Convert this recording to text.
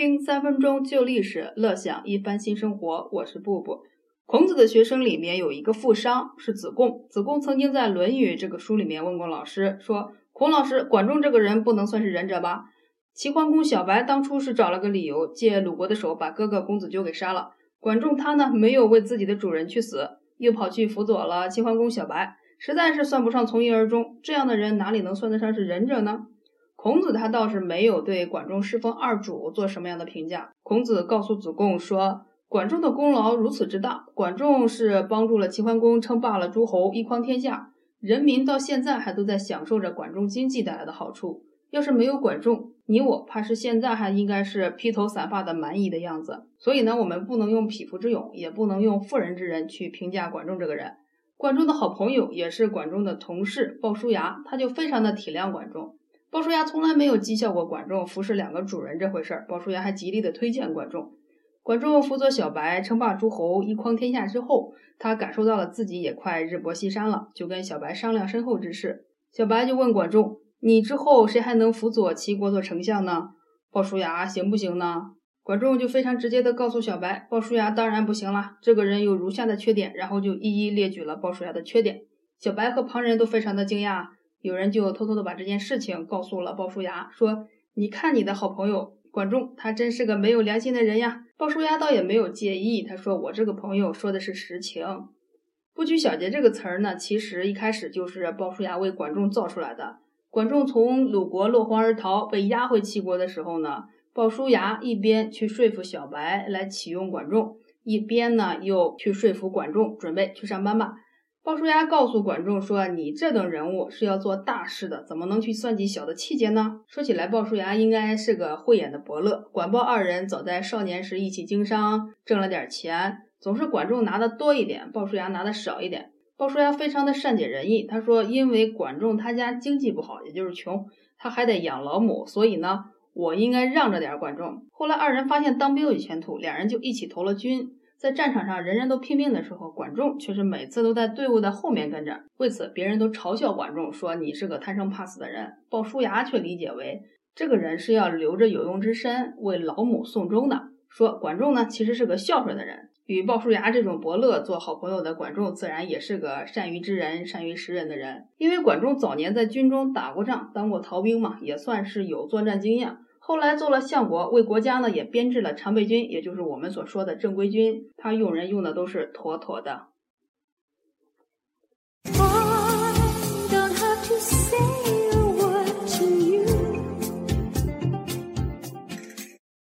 听三分钟旧历史，乐享一番新生活。我是布布。孔子的学生里面有一个富商，是子贡。子贡曾经在《论语》这个书里面问过老师，说：“孔老师，管仲这个人不能算是仁者吧？”齐桓公小白当初是找了个理由，借鲁国的手把哥哥公子纠给杀了。管仲他呢，没有为自己的主人去死，又跑去辅佐了齐桓公小白，实在是算不上从一而终。这样的人哪里能算得上是仁者呢？孔子他倒是没有对管仲侍奉二主做什么样的评价。孔子告诉子贡说，管仲的功劳如此之大，管仲是帮助了齐桓公称霸了诸侯，一匡天下，人民到现在还都在享受着管仲经济带来的好处。要是没有管仲，你我怕是现在还应该是披头散发的蛮夷的样子。所以呢，我们不能用匹夫之勇，也不能用妇人之仁去评价管仲这个人。管仲的好朋友也是管仲的同事鲍叔牙，他就非常的体谅管仲。鲍叔牙从来没有讥笑过管仲服侍两个主人这回事儿，鲍叔牙还极力的推荐管仲。管仲辅佐小白称霸诸侯，一匡天下之后，他感受到了自己也快日薄西山了，就跟小白商量身后之事。小白就问管仲：“你之后谁还能辅佐齐国做丞相呢？”鲍叔牙行不行呢？管仲就非常直接的告诉小白：“鲍叔牙当然不行了，这个人有如下的缺点。”然后就一一列举了鲍叔牙的缺点。小白和旁人都非常的惊讶。有人就偷偷的把这件事情告诉了鲍叔牙，说：“你看你的好朋友管仲，他真是个没有良心的人呀。”鲍叔牙倒也没有介意，他说：“我这个朋友说的是实情。”不拘小节这个词儿呢，其实一开始就是鲍叔牙为管仲造出来的。管仲从鲁国落荒而逃，被押回齐国的时候呢，鲍叔牙一边去说服小白来启用管仲，一边呢又去说服管仲准备去上班吧。鲍叔牙告诉管仲说：“你这等人物是要做大事的，怎么能去算计小的气节呢？”说起来，鲍叔牙应该是个慧眼的伯乐。管鲍二人早在少年时一起经商，挣了点钱，总是管仲拿的多一点，鲍叔牙拿的少一点。鲍叔牙非常的善解人意，他说：“因为管仲他家经济不好，也就是穷，他还得养老母，所以呢，我应该让着点管仲。”后来二人发现当兵有前途，两人就一起投了军。在战场上，人人都拼命的时候，管仲却是每次都在队伍的后面跟着。为此，别人都嘲笑管仲，说你是个贪生怕死的人。鲍叔牙却理解为这个人是要留着有用之身为老母送终的。说管仲呢，其实是个孝顺的人。与鲍叔牙这种伯乐做好朋友的管仲，自然也是个善于知人、善于识人的人。因为管仲早年在军中打过仗，当过逃兵嘛，也算是有作战经验。后来做了相国为国家呢也编制了常备军也就是我们所说的正规军他用人用的都是妥妥的。